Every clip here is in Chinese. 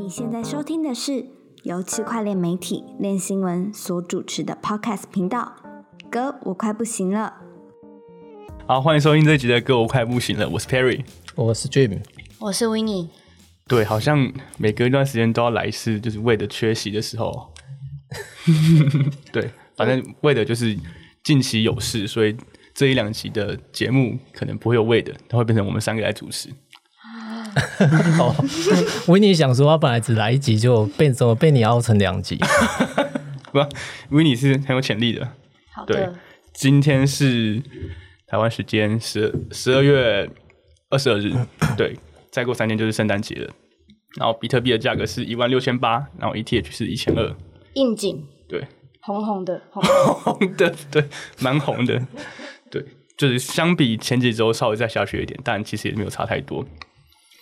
你现在收听的是由区块链媒体链新闻所主持的 Podcast 频道。哥，我快不行了。好，欢迎收听这集的《歌我快不行了》，我是 Perry，我是 Jim，我是 w i n n i e 对，好像每隔一段时间都要来一次，就是为的缺席的时候。对，反正为的就是近期有事，所以这一两集的节目可能不会有为的，它会变成我们三个来主持。哦，维尼想说，他本来只来一集，就被怎么被你凹成两集？不，维尼是很有潜力的。好的，今天是台湾时间十十二月二十二日，对，再过三天就是圣诞节了。然后比特币的价格是一万六千八，然后 ETH 是一千二，应景，对，红红的，红红的，对，蛮红的，对，就是相比前几周稍微再下去一点，但其实也没有差太多。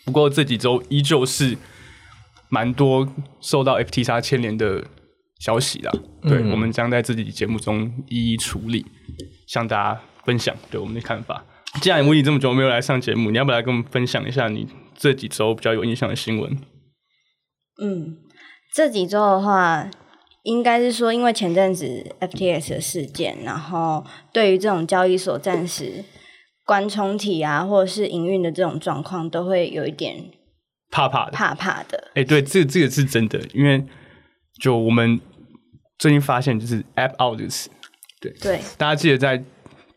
不过这几周依旧是蛮多受到 FTX 牵连的消息啦，对我们将在自己节目中一一处理，向大家分享对我们的看法。既然维尼这么久没有来上节目，你要不要来跟我们分享一下你这几周比较有印象的新闻？嗯，这几周的话，应该是说因为前阵子 FTX 的事件，然后对于这种交易所暂时。关冲体啊，或者是营运的这种状况，都会有一点怕怕的，怕怕的。哎，对，这这个是真的，因为就我们最近发现，就是 App Out 这个词，对对，大家记得在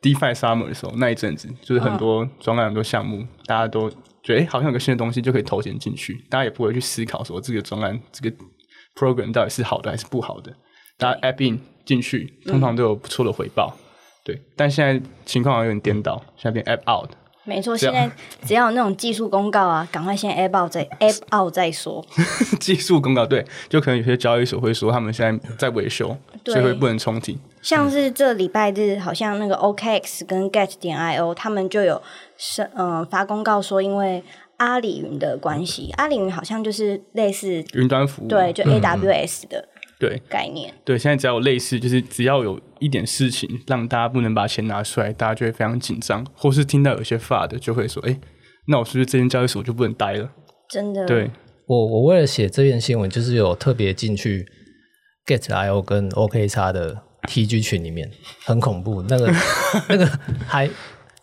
DeFi Summer 的时候，那一阵子就是很多专案、很多项目，大家都觉得哎，好像有个新的东西就可以投钱进去，大家也不会去思考说这个专案、这个 program 到底是好的还是不好的。大家 App In 进去，通常都有不错的回报。对，但现在情况好像有点颠倒，现在变 app out。没错，现在只要有那种技术公告啊，赶快先 app out 再 app out 再说。技术公告对，就可能有些交易所会说他们现在在维修，所以会不能重提。像是这礼拜日，好像那个 OKX 跟 Get 点 IO 他们就有是嗯发公告说，因为阿里云的关系，阿里云好像就是类似云端服务，对，就 AWS 的。对。概念，对，现在只要有类似，就是只要有一点事情让大家不能把钱拿出来，大家就会非常紧张，或是听到有些发的就会说：“哎，那我是不是这间交易所就不能待了？”真的，对。我我为了写这篇新闻，就是有特别进去 Get IO 跟 OK 叉的 TG 群里面，很恐怖，那个 那个还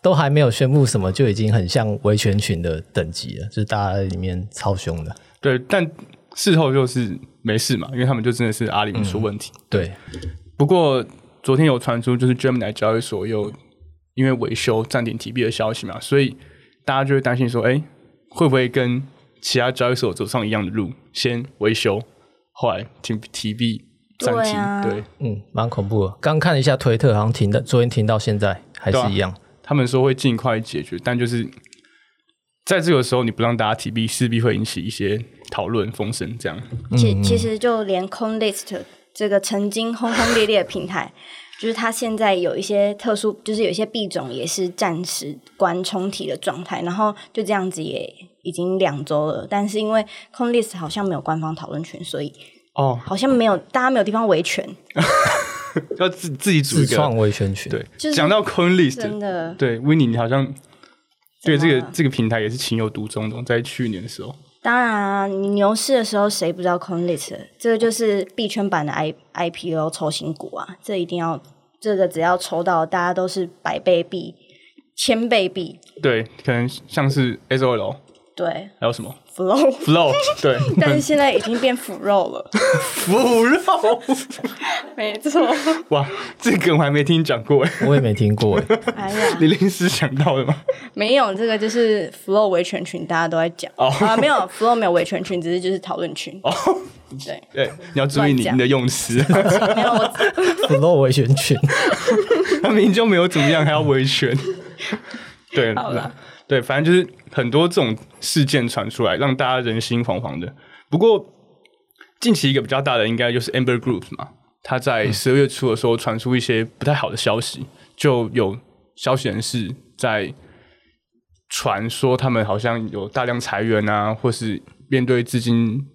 都还没有宣布什么，就已经很像维权群的等级了，就是大家在里面超凶的。对，但事后就是。没事嘛，因为他们就真的是阿里出问题。对，不过昨天有传出就是 Gemini 交易所又因为维修暂停提币的消息嘛，所以大家就会担心说，哎，会不会跟其他交易所走上一样的路，先维修，后来停提币暂停？对，嗯，蛮恐怖的。刚看了一下推特，好像停的，昨天停到现在还是一样。他们说会尽快解决，但就是在这个时候你不让大家提币，势必会引起一些。讨论风声这样，其其实就连 CoinList 这个曾经轰轰烈烈的平台，就是它现在有一些特殊，就是有一些币种也是暂时关冲体的状态，然后就这样子也已经两周了。但是因为 CoinList 好像没有官方讨论权，所以哦，好像没有大家没有地方维权，要自自己组一个创维权群。对，讲到 CoinList，真的对 w i n n i 你好像对这个这个平台也是情有独钟的，在去年的时候。当然啊，你牛市的时候谁不知道 CoinList？这个就是币圈版的 I IPO 抽新股啊！这一定要，这个只要抽到，大家都是百倍币、千倍币。对，可能像是 SOL。对，还有什么？Flow Flow 对，但是现在已经变腐肉了。腐肉，没错。哇，这个我还没听讲过哎，我也没听过哎。哎呀，你临时想到的吗？没有，这个就是 Flow 维权群，大家都在讲啊。没有 Flow 没有维权群，只是就是讨论群。哦，对对，你要注意你的用词。没有 Flow 维权群，他明明就没有怎么样，还要维权。对，好了。对，反正就是很多这种事件传出来，让大家人心惶惶的。不过近期一个比较大的，应该就是 Amber Group 嘛，他在十二月初的时候传出一些不太好的消息，就有消息人士在传说他们好像有大量裁员啊，或是面对资金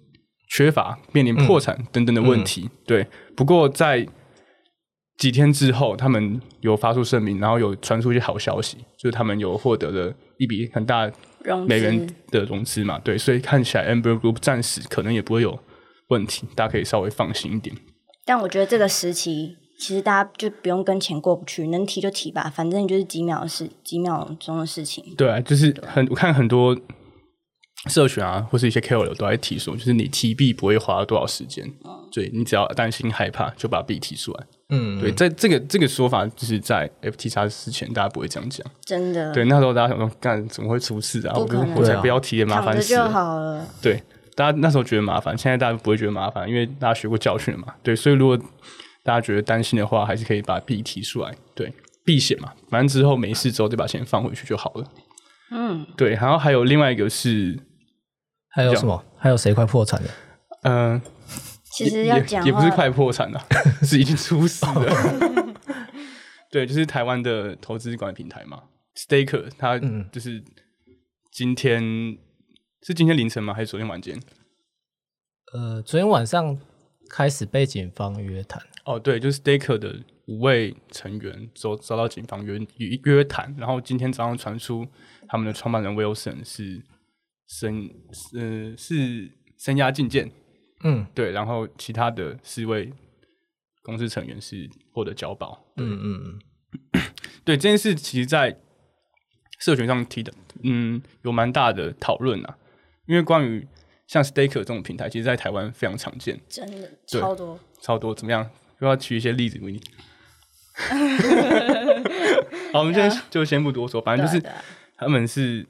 缺乏、面临破产等等的问题。对，不过在几天之后，他们有发出声明，然后有传出一些好消息，就是他们有获得了一笔很大融美元的融资嘛，对，所以看起来 Amber Group 暂时可能也不会有问题，大家可以稍微放心一点。但我觉得这个时期，其实大家就不用跟钱过不去，能提就提吧，反正就是几秒的事，几秒钟的事情。对啊，就是很我看很多社群啊，或是一些 KOL 都在提说，就是你提币不会花多少时间，对你只要担心害怕，就把币提出来。嗯，对，在这个这个说法，就是在 FTX 之前，大家不会这样讲。真的，对，那时候大家想说，干怎么会出事啊？我我才不要提，麻烦死了。好了。对，大家那时候觉得麻烦，现在大家不会觉得麻烦，因为大家学过教训了嘛。对，所以如果大家觉得担心的话，还是可以把币提出来，对，避险嘛。反正之后没事之后再把钱放回去就好了。嗯，对，然后还有另外一个是，还有什么？还有谁快破产了？嗯、其实要也讲话也不是快破产了，是已经出事了。对，就是台湾的投资管理平台嘛，Staker，它嗯就是今天、是今天凌晨吗？还是昨天晚间？呃，昨天晚上开始被警方约谈，哦，对，就是 Staker 的五位成员遭遭到警方约约约谈，然后今天早上传出他们的创办人 Wilson 是声呃是声押禁见，嗯对，然后其他的四位公司成员是获得交保。嗯嗯嗯，对 这件事，其实，在社群上提的，嗯，有蛮大的讨论啊。因为关于像 Staker 这种平台，其实在台湾非常常见，真的超多。超多。怎么样？又要举一些例子给你。好，我们现在就先不多说，反正就是他们是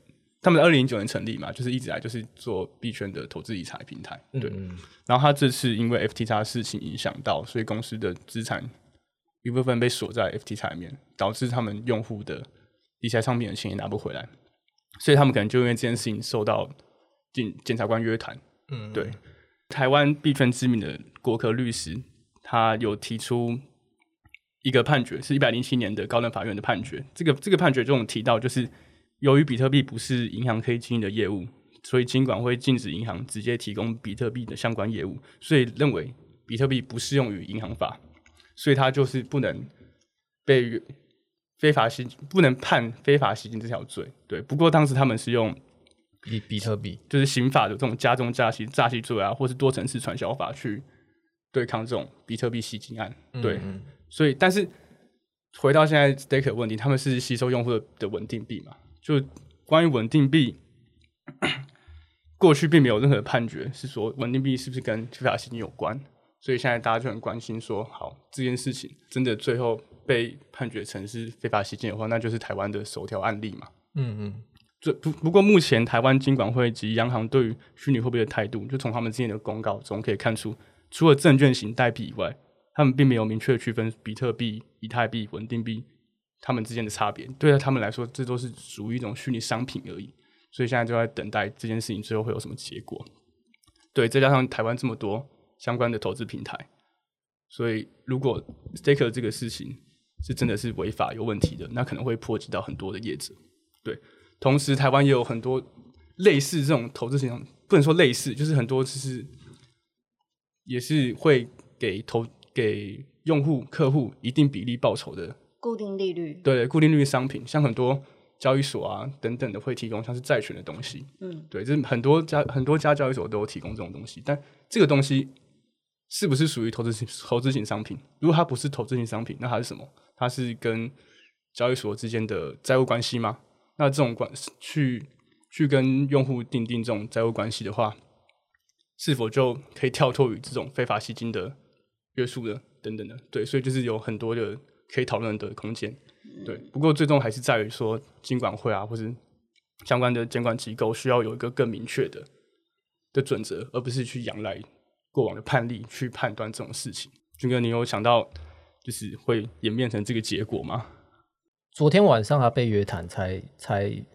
他们二零零九年成立嘛，就是一直来就是做币圈的投资理财平台。对，嗯然后他这次因为 FTX 的事情影响到，所以公司的资产一部分被锁在 FTX 里面，导致他们用户的理财商品的钱也拿不回来，所以他们可能就因为这件事情受到检检察官约谈。嗯，对，台湾币圈知名的国科律师，他有提出一个判决，是一百零七年的高等法院的判决。这个这个判决中提到，就是由于比特币不是银行可以经营的业务，所以金管会禁止银行直接提供比特币的相关业务，所以认为比特币不适用于银行法，所以它就是不能被非法吸不能判非法吸金这条罪。对，不过当时他们是用比比特币，就是刑法的这种加重诈欺、诈欺罪啊，或是多层次传销法去对抗这种比特币吸金案。对，嗯所以但是回到现在 Staker 的问题，他们是吸收用户的的稳定币嘛？就关于稳定币，过去并没有任何判决是说稳定币是不是跟非法吸金有关，所以现在大家就很关心说，好这件事情真的最后被判决成是非法吸金的话，那就是台湾的首条案例嘛。嗯嗯这不不过，目前台湾金管会及央行对于虚拟货币的态度，就从他们之前的公告中可以看出，除了证券型代币以外，他们并没有明确地区分比特币、以太币、稳定币他们之间的差别。对他们来说，这都是属于一种虚拟商品而已。所以现在就在等待这件事情最后会有什么结果。对，再加上台湾这么多相关的投资平台，所以如果 Staker 这个事情是真的是违法有问题的，那可能会波及到很多的业者。对，同时台湾也有很多类似这种投资型，不能说类似，就是很多就是也是会给投给用户客户一定比例报酬的，固定利率，对固定利率商品，像很多交易所啊等等的会提供像是债权的东西，嗯，对，这很多家很多家交易所都有提供这种东西，但这个东西是不是属于投资型投资型商品？如果它不是投资型商品，那它是什么？它是跟交易所之间的债务关系吗？那这种关去去跟用户订定这种债务关系的话，是否就可以跳脱于这种非法吸金的约束的等等的？对，所以就是有很多的可以讨论的空间。对，不过最终还是在于说，金管会啊，或是相关的监管机构需要有一个更明确的的准则，而不是去仰赖过往的判例去判断这种事情。军哥，你有想到就是会演变成这个结果吗？昨天晚上他被约谈才，才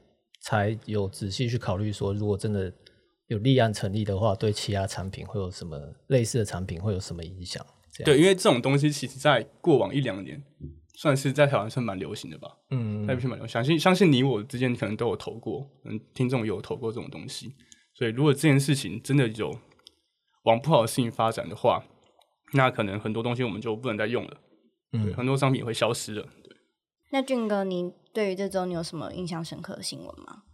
才有仔细去考虑说，如果真的有立案成立的话，对其他产品会有什么类似的产品会有什么影响？对，因为这种东西其实在过往一两年算是在台湾算蛮流行的吧，嗯在币圈蛮流行。相信相信你我之间可能都有投过，嗯，听众也有投过这种东西。所以如果这件事情真的有往不好的事情发展的话，那可能很多东西我们就不能再用了，对，嗯，很多商品也会消失了。那俊哥，你对于这周你有什么印象深刻的新闻吗？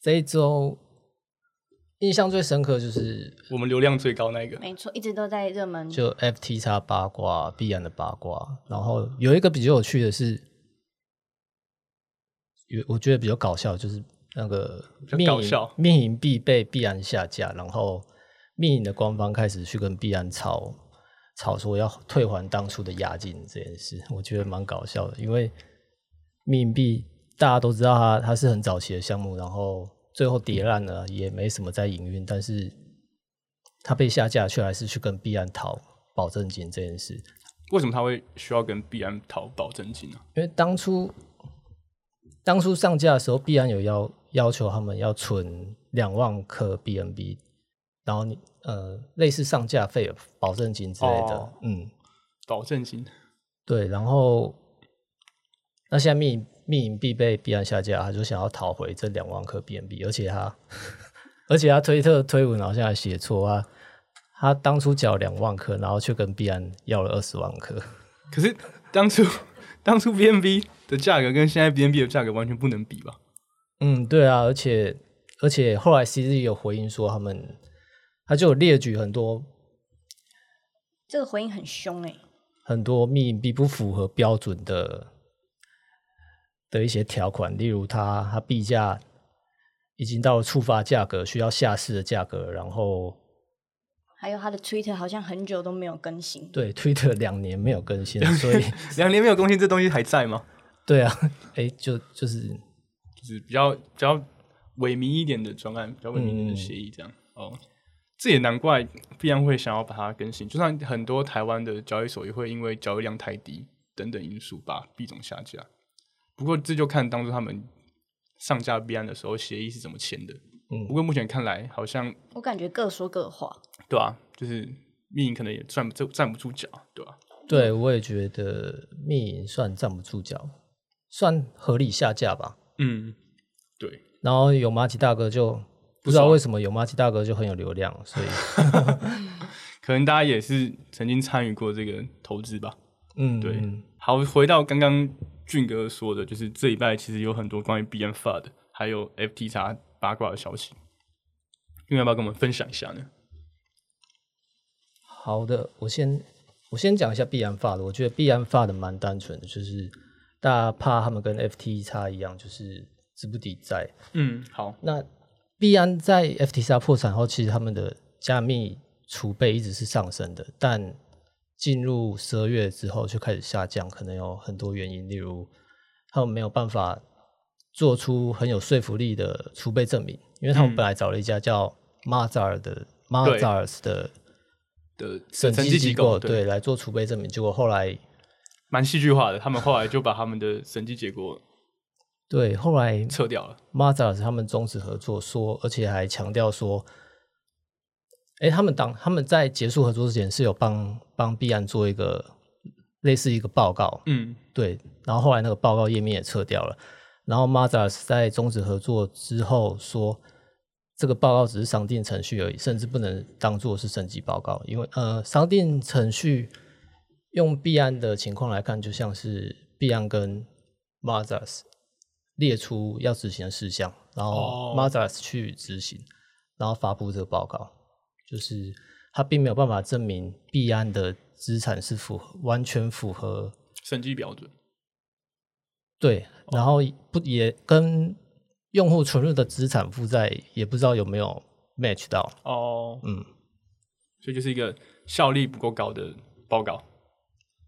这一周印象最深刻就是我们流量最高那一个，没错，一直都在热门。就 FT 叉八卦必然的八卦，然后有一个比较有趣的是，有我觉得比较搞笑，就是那个较密银搞笑密银币被必然下架，然后密影的官方开始去跟必然吵吵说要退还当初的押金这件事，我觉得蛮搞笑的，因为密影币大家都知道它它是很早期的项目，然后最后跌烂了，也没什么在营运，但是他被下架，却还是去跟币安讨保证金这件事，为什么他会需要跟币安讨保证金呢、因为当初当初上架的时候，币安有要要求他们要存两万颗 BNB，然后你呃类似上架费、保证金之类的，哦嗯，保证金。对，然后那现在密密银币被币安下架，他就想要讨回这两万颗 BNB，而且他 而且他推特推文好像还写错啊，他当初缴两万颗，然后却跟币安要了二十万颗。可是当初 当初 BNB 的价格跟现在 BNB 的价格完全不能比吧？嗯，对啊，而且而且后来 CZ 有回应说，他们他就有列举很多这个回应很凶哎、很多密银币不符合标准的的一些条款，例如它它币价已经到了触发价格需要下市的价格，然后还有它的 Twitter 好像很久都没有更新。对 Twitter 两年没有更新，所以两年没有更新，这东西还在吗？对啊，哎，就就是就是比较比较萎靡一点的专案，比较萎靡一点的协议这样。哦，这也难怪必然会想要把它更新，就算很多台湾的交易所也会因为交易量太低等等因素把币种下架。不过这就看当初他们上架 B 案的时候协议是怎么签的。嗯不过目前看来好像我感觉各说各话。对啊，就是密影可能也站不站不住脚，对吧、对我也觉得密影算站不住脚，算合理下架吧。嗯，对，然后有马奇大哥就不知道为什么有马奇大哥就很有流量，所以 可能大家也是曾经参与过这个投资吧。嗯，对嗯好，回到刚刚俊哥说的，就是这一拜其实有很多关于 BN FUD 还有 F T x 八卦的消息，俊哥要不要跟我们分享一下呢？好的，我先我先讲一下币安发的，我觉得币安发的蛮单纯的，就是大家怕他们跟 F T x 一样，就是资不抵债。嗯，好，那币安在 F T x 破产后，其实他们的加密储备一直是上升的，但进入十二月之后就开始下降，可能有很多原因，例如他们没有办法做出很有说服力的储备证明，因为他们本来找了一家叫 Mazar 的 Mazars 的的审计计机构对，对来做储备证明，结果后来蛮戏剧化的。他们后来就把他们的审计结果对后来撤掉了。Mazars 他们终止合作说，而且还强调说，哎，他们当他们在结束合作之前是有帮帮币安做一个类似一个报告，嗯，对，然后后来那个报告页面也撤掉了，然后 Mazars 在终止合作之后说，这个报告只是商定程序而已，甚至不能当做是审计报告，因为呃，商定程序用币安的情况来看，就像是币安跟 Mazars 列出要执行的事项，然后哦。Mazars 去执行，然后发布这个报告，就是他并没有办法证明币安的资产是符合完全符合审计标准。对，然后不也跟用户存入的资产负债也不知道有没有 match 到，哦，嗯，所以就是一个效率不够高的报告。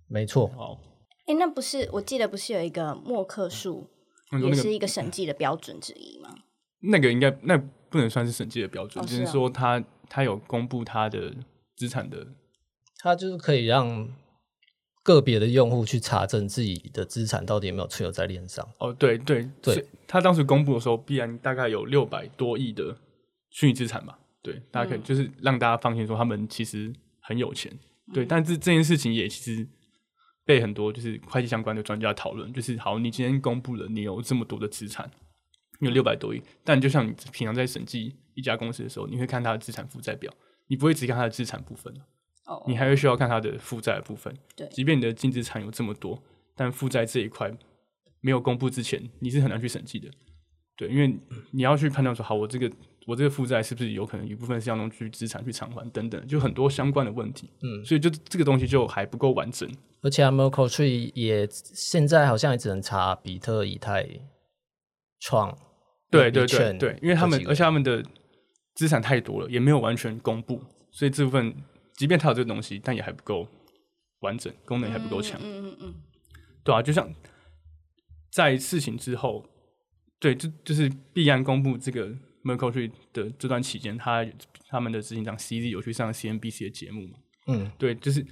没错，哦，哎，那不是我记得不是有一个默克数，也是一个审计的标准之一吗？那个应该那不能算是审计的标准，只是哦是哦说他他有公布他的资产的他就是可以让个别的用户去查证自己的资产到底有没有存有在链上。哦，对对对他当时公布的时候，必然大概有六百多亿的虚拟资产吧。对，大家可以就是让大家放心说他们其实很有钱。对，但是这件事情也其实被很多就是会计相关的专家讨论，就是好，你今天公布了你有这么多的资产，你有六百多亿，但就像你平常在审计一家公司的时候，你会看它的资产负债表，你不会只看它的资产部分。哦，你还会需要看它的负债的部分。对即便你的净资产有这么多，但负债这一块没有公布之前，你是很难去审计的。对，因为你要去判断说，好，我这个我这个负债是不是有可能一部分是要用去资产去偿还等等，就很多相关的问题。嗯，所以就这个东西就还不够完整。而且 Tree 也现在好像也只能查比特、以太、创。对对对对，因为他们而且他们的资产太多了，也没有完全公布，所以这部分即便它有这个东西，但也还不够完整，功能还不够强。嗯嗯嗯，对啊，就像在事情之后，对，就就是必然公布这个 Merkle Tree 的这段期间，他他们的执行长 CZ 有去上 CNBC 的节目嘛？嗯，对，就是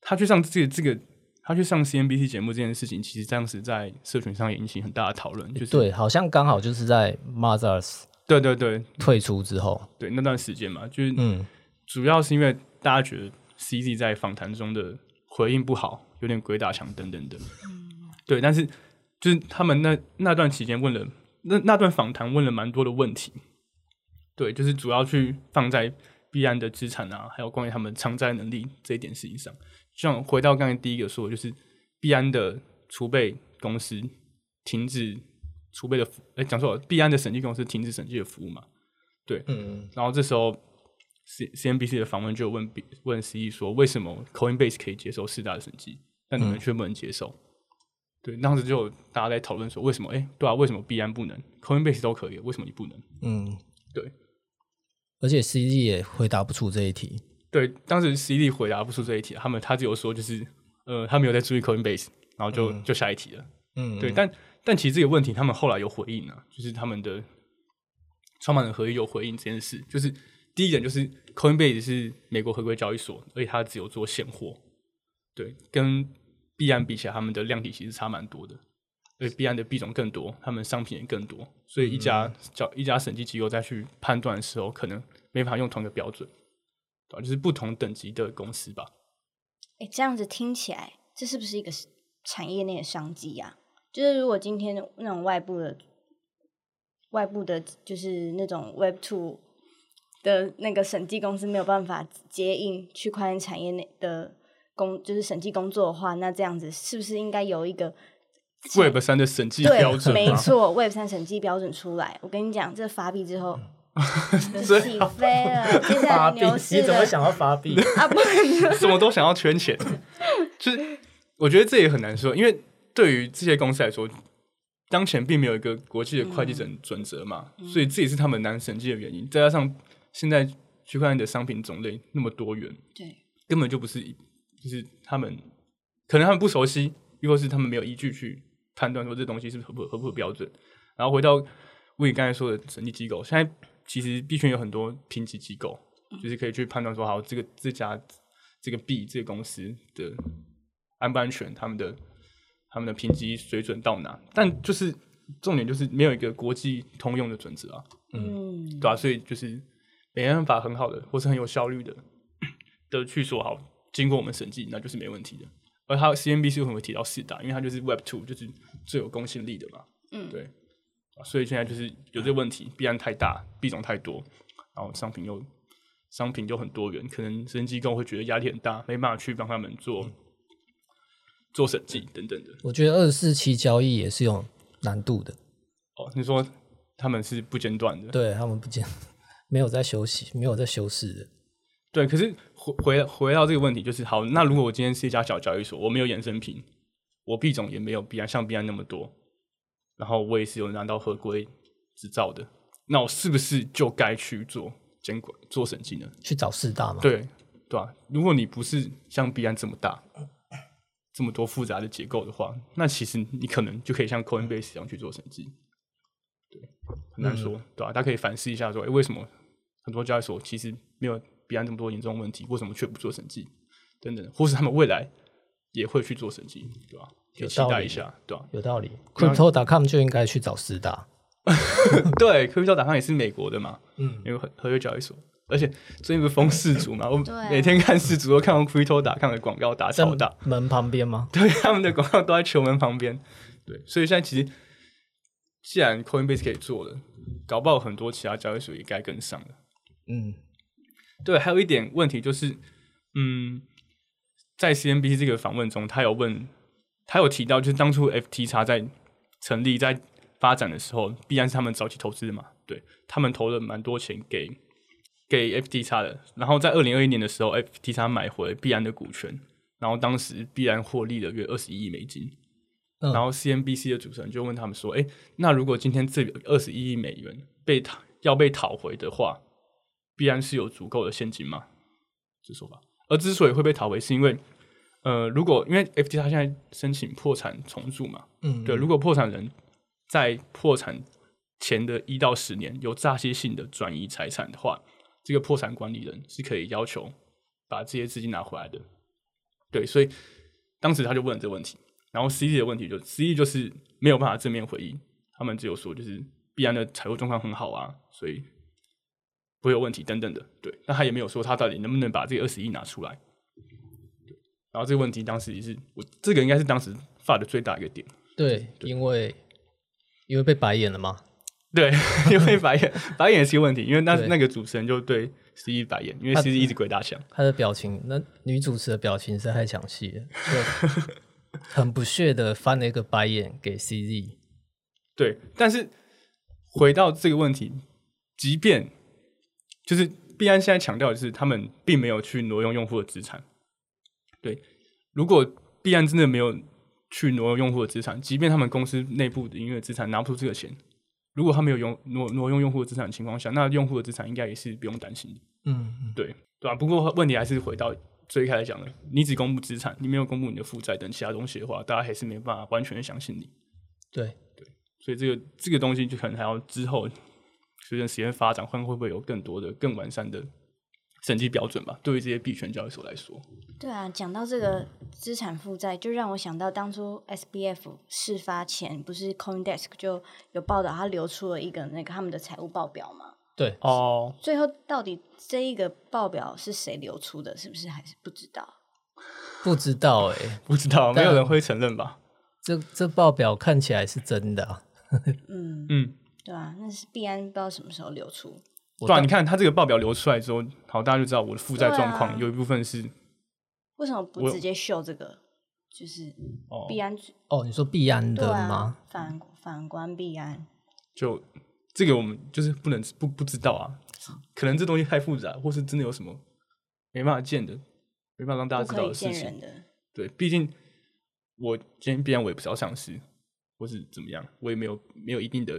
他去上这个这个。他去上 CNBC 节目这件事情，其实当时在社群上也引起很大的讨论。就是对，好像刚好就是在 Mothers 对对对。退出之后，对那段时间嘛，就是嗯，主要是因为大家觉得 CZ 在访谈中的回应不好，有点鬼打墙等等的。嗯，对，但是就是他们那那段期间问了那那段访谈问了蛮多的问题，对，就是主要去放在币安的资产啊，还有关于他们偿债能力这一点事情上。像回到刚才第一个说，就是币安的储备公司停止储备的，哎，讲错了，币安的审计公司停止审计的服务嘛？对，嗯，然后这时候 C C N B C 的访问就问问 C E 说，为什么 Coinbase 可以接受四大的审计，但你们却不能接受？对，当时就大家在讨论说，为什么？哎，对啊，为什么币安不能，Coinbase 都可以，为什么你不能？嗯，对，而且 C E 也回答不出这一题。对，当时 C D 回答不出这一题，他们他只有说就是，呃，他没有在注意 Coinbase，然后就就下一题了。嗯，对，但但其实这个问题他们后来有回应啊，就是他们的创办人合一有回应这件事，就是第一点就是 Coinbase 是美国合规交易所，而且它只有做现货，对，跟币安比起来，他们的量体其实差蛮多的，而且币安的币种更多，他们商品也更多，所以一家叫一家审计机构再去判断的时候，可能没法用同一个标准。就是不同等级的公司吧。哎，这样子听起来，这是不是一个产业内的商机呀？就是如果今天那种外部的、外部的，就是那种 Web Two 的那个审计公司没有办法接应区块链产业内的工，就是审计工作的话，那这样子是不是应该有一个 Web 三的审计标准？没错，Web 三审计标准出来，我跟你讲，这发币之后。起飞了，接下来牛市你怎么想要发币啊？不，什么都想要圈钱，就是我觉得这也很难说，因为对于这些公司来说，当前并没有一个国际的会计准准则嘛，所以这也是他们难审计的原因。再加上现在区块链的商品种类那么多元，对，根本就不是，就是他们可能他们不熟悉，又或是他们没有依据去判断说这东西是合不合不合标准。然后回到魏刚才说的审计机构，现在。其实币圈有很多评级机构，就是可以去判断说，好，这个这家这个币这个公司的安不安全，他们的他们的评级水准到哪？但就是重点就是没有一个国际通用的准则啊，嗯，对吧？所以就是没办法很好的或是很有效率的的去说好，经过我们审计，那就是没问题的。而它 CNBC 为什么会提到四大？因为它就是 Web Two，就是最有公信力的嘛，嗯，对。所以现在就是有这个问题，币安太大，币种太多，然后商品又商品又很多元，可能审计机构会觉得压力很大，没办法去帮他们做做审计等等的。我觉得二十四期交易也是有难度的。哦，你说他们是不间断的？对他们不间，没有在休息，没有在休息的。对，可是回回回到这个问题，就是好，那如果我今天是一家小交易所，我没有衍生品，我币种也没有币安像币安那么多。然后我也是有拿到合规执照的，那我是不是就该去做监管、做审计呢？去找四大吗？对，对吧？如果你不是像币安这么大、这么多复杂的结构的话，那其实你可能就可以像 Coinbase 一样去做审计。对，很难说，对吧？大家可以反思一下，说，哎，为什么很多交易所其实没有币安这么多严重问题，为什么却不做审计？等等，或是他们未来也会去做审计，对吧？可以期待一下，对吧？有道理。Crypto.com 就应该去找四大。对，Crypto.com 也是美国的嘛，嗯，因为合合约交易所，而且最近不是封四组嘛，我每天看四组都看到 Crypto.com 的广告打超大，门旁边吗？对，他们的广告都在球门旁边。对，所以现在其实既然 Coinbase 可以做了，搞不好很多其他交易所也该跟上了。嗯，对，还有一点问题就是，嗯，在 CNBC 这个访问中，他有问。他有提到，就是当初 FTX 在成立在发展的时候，必然是他们早期投资的嘛，对他们投了蛮多钱给给 FTX 的，然后在二零二一年的时候，FTX 买回必然的股权，然后当时必然获利了约二十一亿美金，嗯然后 CNBC 的主持人就问他们说：“哎，那如果今天这二十一亿美元被讨要被讨回的话，必然是有足够的现金吗？”这说法。而之所以会被讨回，是因为呃，如果因为 FTX 现在申请破产重组嘛，嗯，对，如果破产人在破产前的一到十年有诈欺性的转移财产的话，这个破产管理人是可以要求把这些资金拿回来的。对，所以当时他就问了这个问题，然后 CZ 的问题就 CZ 就是没有办法正面回应，他们只有说就是必然的财务状况很好啊，所以不会有问题等等的。对，那他也没有说他到底能不能把这个二十亿拿出来。对，然后这个问题当时也是我这个应该是当时发的最大一个点。对，因为因为被白眼了嘛，对，因为白眼白眼是个问题，因为那那个主持人就对 C 一白眼，因为他 C 一一直鬼打墙。他的表情，那女主持的表情是在太详细了，就很不屑的翻了一个白眼给 CZ。对，但是回到这个问题，即便就是币安现在强调的是，他们并没有去挪用用户的资产。对，如果币安真的没有去挪用用户的资产，即便他们公司内部的营业资产拿不出这个钱，如果他没有用挪挪用用户的资产的情况下，那用户的资产应该也是不用担心的。嗯，对对吧、不过问题还是回到最开始讲的，你只公布资产，你没有公布你的负债等其他东西的话，大家还是没办法完全的相信你。对，所以这个这个东西就可能还要之后随着时间发展，看会不会有更多的更完善的审计标准吧？对于这些币权交易所来说，对啊，讲到这个资产负债，就让我想到当初 SBF 事发前，不是 CoinDesk 就有报道，他流出了一个那个他们的财务报表嘛？对，哦，最后到底这一个报表是谁流出的，是不是还是不知道？不知道哎、不知道，没有人会承认吧？这这报表看起来是真的、啊。嗯，嗯，对啊，那是必然不知道什么时候流出。对啊，你看他这个报表流出来之后，好，大家就知道我的负债状况有一部分是为什么不直接秀这个？就是哦，必安哦，你说必安的吗？，反反观必安。就这个我们就是不能不不知道啊，可能这东西太复杂，或是真的有什么没办法见的，没办法让大家知道的事情见人。的，对，毕竟我今天必然我也不是要上市，或是怎么样，我也没有没有一定的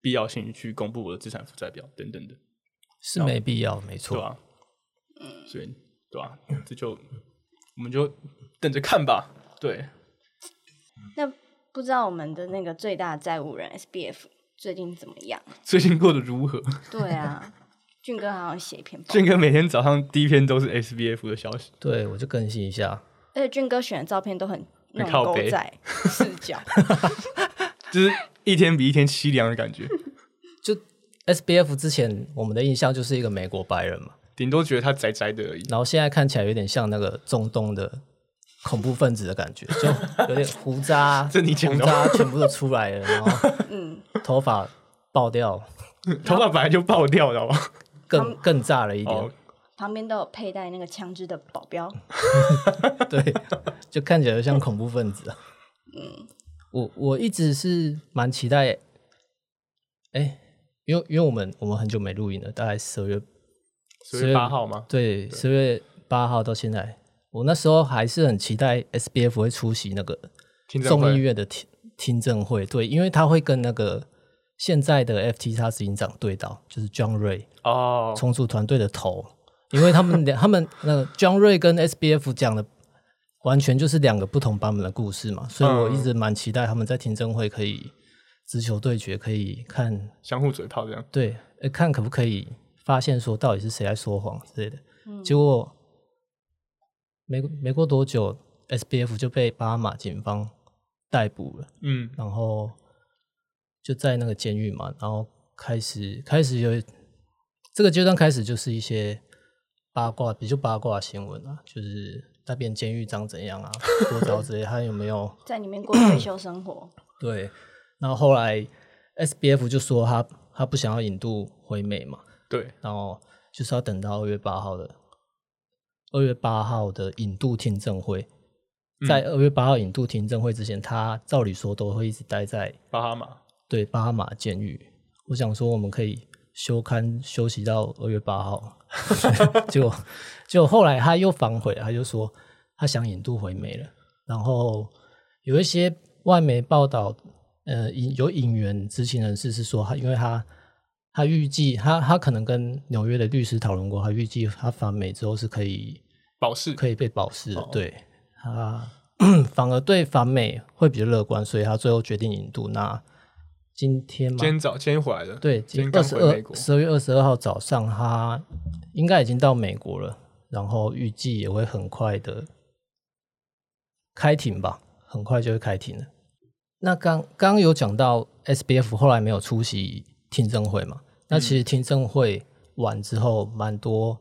必要性去公布我的资产负债表等等的，是没必要，没对错。啊、所以对吧、这就我们就等着看吧。对，那不知道我们的那个最大债务人 SBF 最近怎么样？最近过得如何？对啊，俊哥好像写一篇报俊哥每天早上第一篇都是 SBF 的消息，对，我就更新一下。而且俊哥选的照片都很那种靠背狗仔视角，就是一天比一天凄凉的感觉。就 SBF 之前我们的印象就是一个美国白人嘛，顶多觉得他宅宅的而已。然后现在看起来有点像那个中东的恐怖分子的感觉，就有点胡渣，这你讲胡的全部都出来了，然后嗯，头发爆掉，头发本来就爆掉了，好吧？更更炸了一点。哦，旁边都有佩戴那个枪支的保镖。对，就看起来像恐怖分子啊。嗯，我我一直是蛮期待，哎、因为因为我们我们很久没录音了，大概十二月十月八号吗？对十月八号到现在，我那时候还是很期待 SBF 会出席那个众议院的听听证会，对，因为他会跟那个现在的 FT 叉执行长对到，就是 John Ray 哦，重组团队的头，因为他们两他们那个 John Ray 跟 SBF 讲的完全就是两个不同版本的故事嘛，所以我一直蛮期待他们在听证会可以直球对决，可以看相互嘴炮这样。对，呃看可不可以发现说到底是谁在说谎之类的。结果没没过多久，SBF 就被巴马警方逮捕了。嗯，然后就在那个监狱嘛，然后开始开始有这个阶段开始就是一些八卦，比较八卦新闻啊，就是那边监狱长怎样啊，多招之类，他有没有在里面过退休生活，对？然后后来 SBF 就说他他不想要引渡回美嘛，对，然后就是要等到二月八号的二月八号的引渡听证会在二月八号引渡听证会之前，他照理说都会一直待在巴哈马，对巴哈马监狱。我想说，我们可以休刊休息到二月八号，结果结果后来他又反悔了，他就说他想引渡回美了。然后有一些外媒报道，呃，引有引援知情人士是说，他因为他他预计他他可能跟纽约的律师讨论过，他预计他返美之后是可以保释可以被保释的，哦对他 反而对反美会比较乐观，所以他最后决定引渡。那今天嘛今，天早今天回来的，对，今天刚二十二回美国，十二月二十二号早上，他应该已经到美国了，然后预计也会很快的开庭吧，很快就会开庭了。那刚刚刚有讲到 SBF 后来没有出席听证会嘛？那其实听证会完之后，蛮多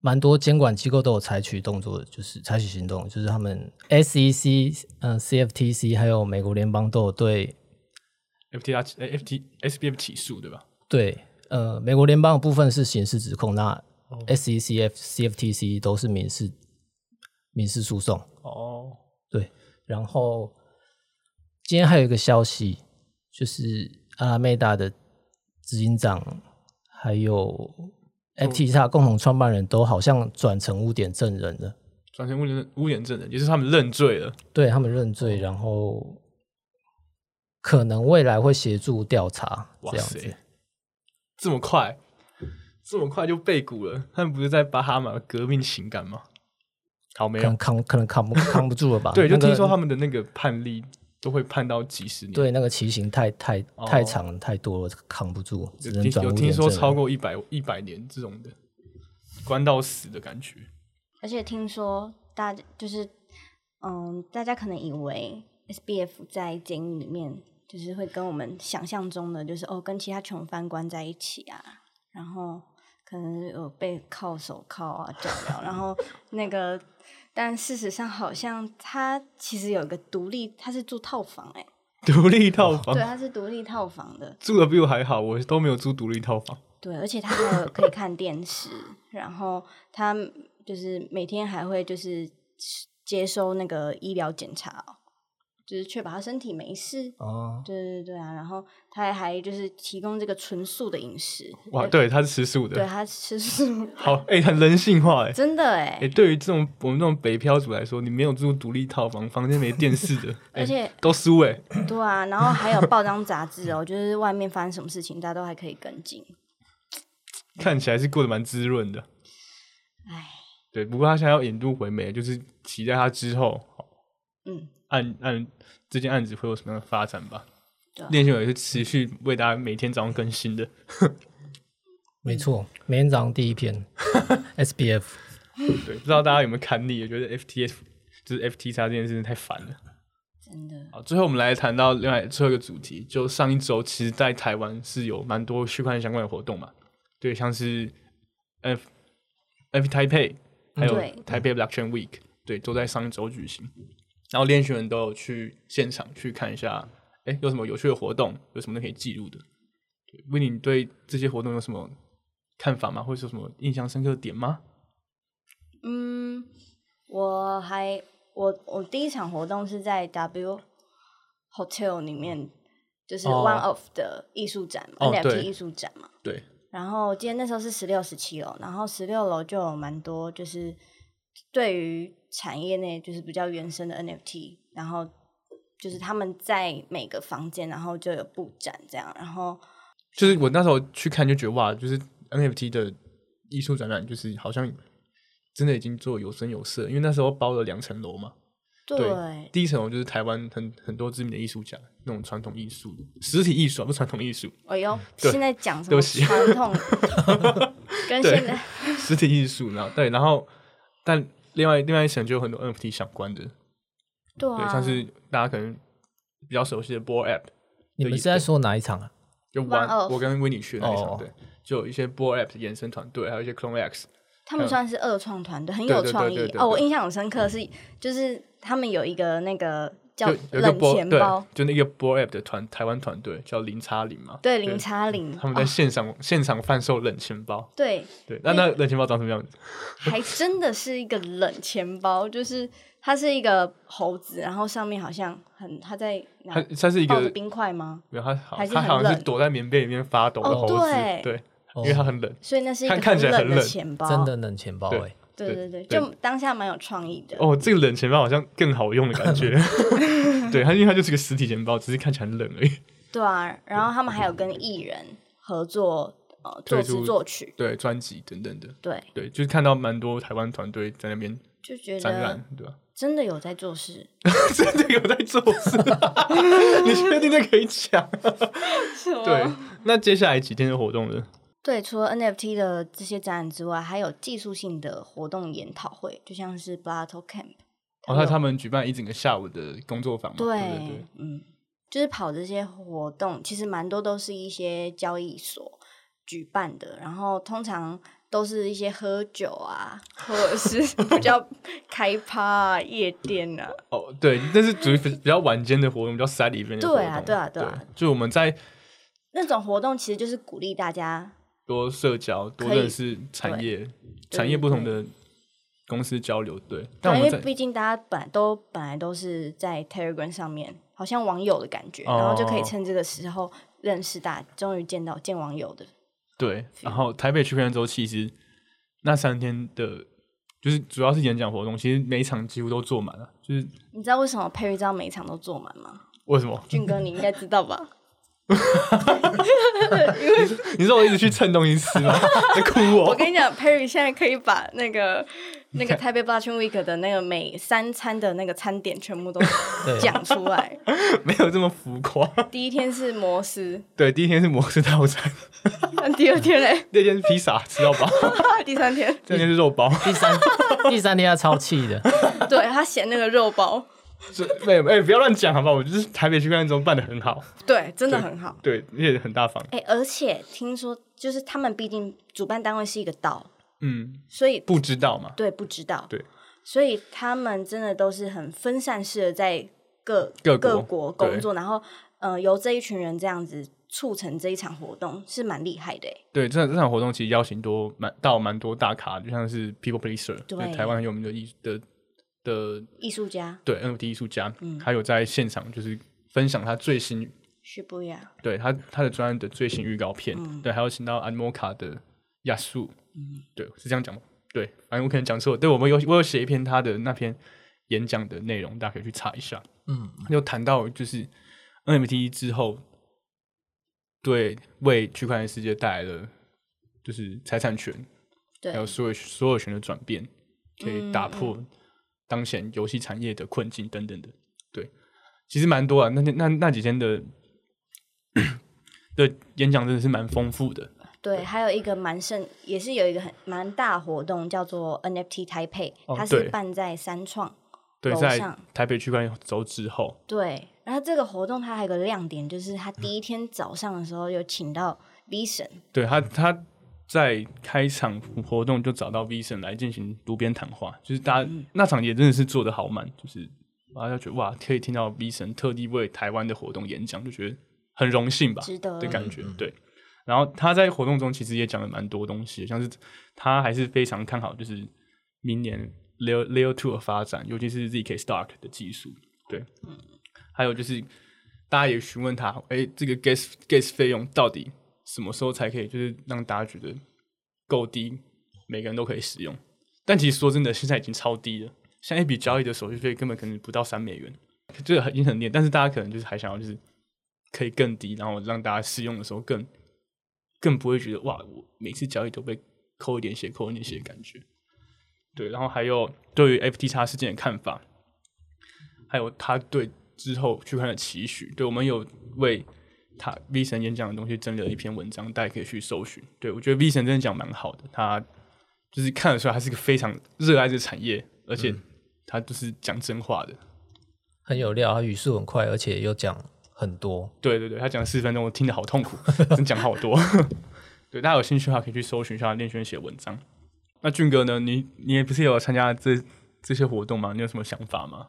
蛮多监管机构都有采取动作，就是采取行动，就是他们 SEC、嗯、CFTC 还有美国联邦都有对 FTR 呃 FT SBF 起诉对吧？对，呃，美国联邦的部分是刑事指控，那哦 SEC、F、CFTC 都是民事民事诉讼。哦，对，然后今天还有一个消息，就是阿拉梅达的执行长还有 FTX 共同创办人都好像转成污点证人了，转成污点污点证人，也是他们认罪了。对他们认罪，然后可能未来会协助调查哇塞这样子。这么快，这么快就被捕了？他们不是在巴哈马革命情感吗？好，没有可能。扛可能扛不扛不住了吧？对，就听说他们的那个判例都会判到几十年。对那个骑行太太太哦长太多了，扛不住，只有能转听有听说超过一百一百年这种的，关到死的感觉。而且听说大家就是，嗯，大家可能以为 SBF 在监狱里面就是会跟我们想象中的，就是哦，跟其他囚犯关在一起啊，然后可能有被铐手铐啊、这样，然后那个，但事实上好像他其实有一个独立，他是住套房、欸，独立套房对，他是独立套房的，住的比我还好，我都没有住独立套房。对，而且他还有可以看电视，然后他就是每天还会就是接收那个医疗检查、哦，就是确保他身体没事。哦，对对对啊，然后他还还就是提供这个纯素的饮食，哇，对，他是吃素的，对他吃素，好，哎、很人性化，哎。真的哎哎、，对于这种我们这种北漂族来说，你没有住独立套房，房间没电视的，哎而且都输哎、对啊，然后还有报章杂志哦，就是外面发生什么事情，大家都还可以跟进。看起来是过得蛮滋润的。哎，对，不过他现在要引渡回美，就是期待他之后嗯，案案这件案子会有什么样的发展吧。练习也是持续为大家每天早上更新的。没错，每天早上第一篇 SBF，对，不知道大家有没有看腻？我觉得 F T F 就是 FT 叉这件事情太烦了。真的，好，最后我们来谈到另外最后一个主题，就上一周其实，在台湾是有蛮多区块链相关的活动嘛，对，像是 F F Taipei，还有对台北 Blockchain Week，对，都在上一周举行。然后练习人都有去现场去看一下，哎，有什么有趣的活动，有什么可以记录的。对，威尼，你对这些活动有什么看法吗？或者有什么印象深刻的点吗？嗯，我还我我第一场活动是在 W Hotel 里面，就是哦 One of 的艺术展嘛、哦 NFT 艺术展嘛。对，然后今天那时候是十六、十七楼，然后十六楼就有蛮多就是对于产业内就是比较原生的 NFT，然后就是他们在每个房间，然后就有布展这样，然后就是我那时候去看就觉得哇，就是 NFT 的艺术展览，就是好像真的已经做有声有色，因为那时候包了两层楼嘛。对第一层楼就是台湾很很多知名的艺术家，那种传统艺术、实体艺术啊，不是传统艺术，哎呦，对现在讲什么传统 跟对现在实体艺术，然后对，然后但另外另外一层就有很多 NFT 相关的，对，像是大家可能比较熟悉的 Ball App，你们是在说哪一场啊？就 One One，Off 我跟威尼去的那一场，哦对，就有一些 Ball App 的衍生团队，还有一些 Clone X，他们算是二创团队，很有创意哦。我印象很深刻是，就是他们有一个那个叫就有一个冷钱包，，就那个 App 的团台湾团队叫零叉零嘛，对零叉零，他们在哦现场、现场贩售冷钱包，对，对，那那冷钱包长什么样子？还真的是一个冷钱包，就是它是一个猴子，然后上面好像很它在它它是一个冰块吗？没有，它它好像是躲在棉被里面发抖的哦猴子，对。对，因为它很冷。所以那是一个看看起来很冷。的钱包，真的冷钱包对。哎、对对对，对就当下蛮有创意的。哦，这个冷钱包好像更好用的感觉。对，它因为它就是个实体钱包，只是看起来很冷而已。对啊，然后他们还有跟艺人合作，呃，作词作曲，对，专辑等等的，对，对，就是看到蛮多台湾团队在那边就觉展览得，对吧？真的有在做事。真的有在做事，你确定这可以讲？对，那接下来几天的活动呢？对，除了 NFT 的这些展览之外，还有技术性的活动研讨会，就像是 Blato Camp。哦，那他们举办一整个下午的工作坊嘛？对对对对，嗯，就是跑这些活动，其实蛮多都是一些交易所举办的，然后通常都是一些喝酒啊，或者是 比较开趴啊、夜店啊。哦，对，那是属于比较晚间的活动，比较 side event 的活动。对啊对啊对啊就我们在那种活动其实就是鼓励大家，多社交，多认识产业，产业不同的公司交流。对，但因为毕竟大家本来都本来都是在 Telegram 上面，好像网友的感觉，哦然后就可以趁这个时候认识大，终于见到见网友的。对，然后台北区块链周其实那三天的，就是主要是演讲活动，其实每一场几乎都坐满了。就是你知道为什么 Perry 知道每一场都坐满吗？为什么？俊哥，你应该知道吧？你说我一直去蹭东西吃吗？在哭我？我跟你讲，Perry 现在可以把那个 那个台北 Blockchain Week 的那个每三餐的那个餐点全部都对讲出来。没有这么浮夸。第一天是摩斯，对，第一天是摩斯套餐，那第二天嘞？那天是披萨吃到饱，第三天，这天是肉包。第三第三天他超气的，对他嫌那个肉包，是没有哎，不要乱讲好不好？我就是台北区块链周办的很好，对，真的很好。对，而且很大方。哎、而且听说，就是他们毕竟主办单位是一个岛，嗯，所以不知道嘛？对不知道，对，所以他们真的都是很分散式的在各各国各国工作，然后呃，由这一群人这样子促成这一场活动，是蛮厉害的哎。对，这这场活动其实邀请多蛮到蛮多大咖，就像是 People Pleaser，对台湾很有名的艺的的艺术家。对 NFT 艺术家，嗯。还有在现场就是分享他最新是不一样，对他他的专案的最新预告片，嗯。对，还有请到安摩卡的亚素，嗯。对，是这样讲吗？对，反正我可能讲错，对我们有我有写一篇他的那篇演讲的内容，大家可以去查一下。嗯，就谈到就是 NFT 之后，对为区块链世界带来了就是财产权对。还有所有所有权的转变，可以打嗯。破当前游戏产业的困境等等的。对，其实蛮多啊，那天那那几天的 的演讲真的是蛮丰富的。对，还有一个蛮盛，也是有一个很蛮大活动，叫做 NFT 台北，哦它是对办在三创。对，在台北区块链周之后，对，然后这个活动它还有个亮点，就是它第一天早上的时候有请到 V 神，对他他在开场活动就找到 V 神来进行读边谈话，就是大家、嗯那场也真的是做的好满，就是大家觉得哇，可以听到 V 神特地为台湾的活动演讲，就觉得很荣幸吧值得的感觉。对，然后他在活动中其实也讲了蛮多东西，像是他还是非常看好就是明年 Layer Layer Two 的发展，尤其是 ZK Stark 的技术。对，还有就是大家也询问他，哎，这个 gas gas 费用到底什么时候才可以，就是让大家觉得够低，每个人都可以使用。但其实说真的，现在已经超低了，像一笔交易的手续费根本可能不到三美元，这个已经很低，但是大家可能就是还想要就是可以更低，然后让大家使用的时候更更不会觉得哇，我每次交易都被扣一点血，扣一点血的感觉。对，然后还有对于 FTX 事件的看法，还有他对之后区块链的期许，对我们有为他 V 神演讲的东西整理了一篇文章，大家可以去搜寻。对我觉得 V 神真的讲蛮好的，他就是看得出来他是一个非常热爱这个产业，而且他就是讲真话的。很有料，他语速很快，而且又讲很多。对对对，他讲四分钟，我听得好痛苦，真讲好多。对，大家有兴趣的话可以去搜寻一下练轩写文章。那俊哥呢？你你也不是有参加这这些活动吗？你有什么想法吗？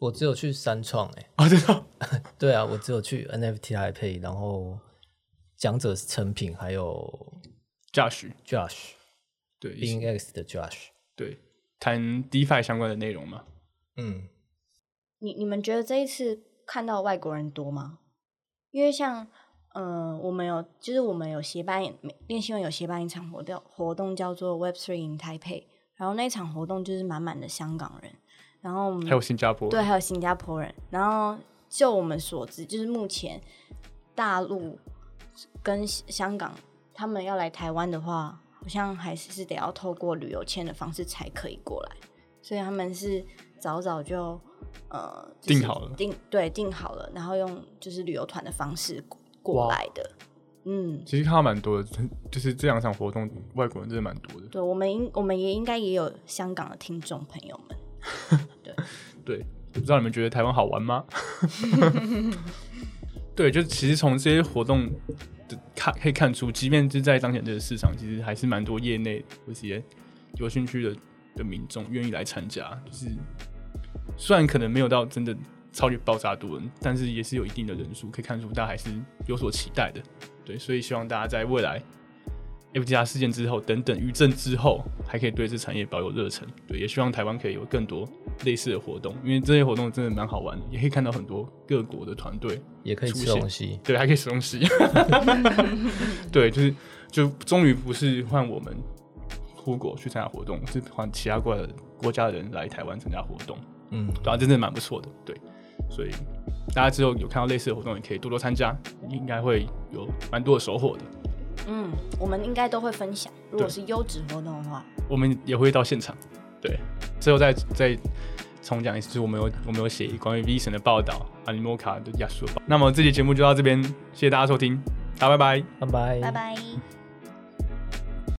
我只有去三创哎、啊，真的 对啊，我只有去 NFT 台配，然后讲者是成品，还有 Josh Josh 对 Being X 的 Josh。对，谈 DeFi 相关的内容嘛。嗯，你你们觉得这一次看到外国人多吗？因为像嗯、呃我们有就是我们有协办练习文有协办一场活动，活动叫做 Web Three in Taipei，然后那场活动就是满满的香港人，然后还有新加坡，对，还有新加坡人。然后就我们所知，就是目前大陆跟香港他们要来台湾的话，好像还是是得要透过旅游签的方式才可以过来，所以他们是早早就呃、就是订好了定对定好了，然后用就是旅游团的方式过来的。嗯，其实看到蛮多的，就是这两场活动，外国人真的蛮多的。对，我们应我们也应该也有香港的听众朋友们。对，不知道你们觉得台湾好玩吗？对，就其实从这些活动的看可以看出，即便是在彰显这个市场，其实还是蛮多业内或是一些有兴趣的的民众愿意来参加。就是虽然可能没有到真的超级爆炸多，但是也是有一定的人数，可以看出大家还是有所期待的。对，所以希望大家在未来 FTR 事件之后，等等余震之后，还可以对这产业保有热忱。对，也希望台湾可以有更多类似的活动，因为这些活动真的蛮好玩的，也可以看到很多各国的团队，也可以吃出现东西。对，还可以吃东西。对，就是就终于不是换我们出国去参加活动，是换其他国家的国家的人来台湾参加活动，嗯，对啊，真的蛮不错的。对，所以大家之后有看到类似的活动，也可以多多参加，应该会有蛮多的收获的。嗯，我们应该都会分享，如果是优质活动的话。我们也会到现场。对，最后再再重讲一次，就是我们有我们有写关于 V 神的报道，阿尼莫卡的亚述。那么这期节目就到这边，谢谢大家收听，大家拜拜。拜拜，拜拜。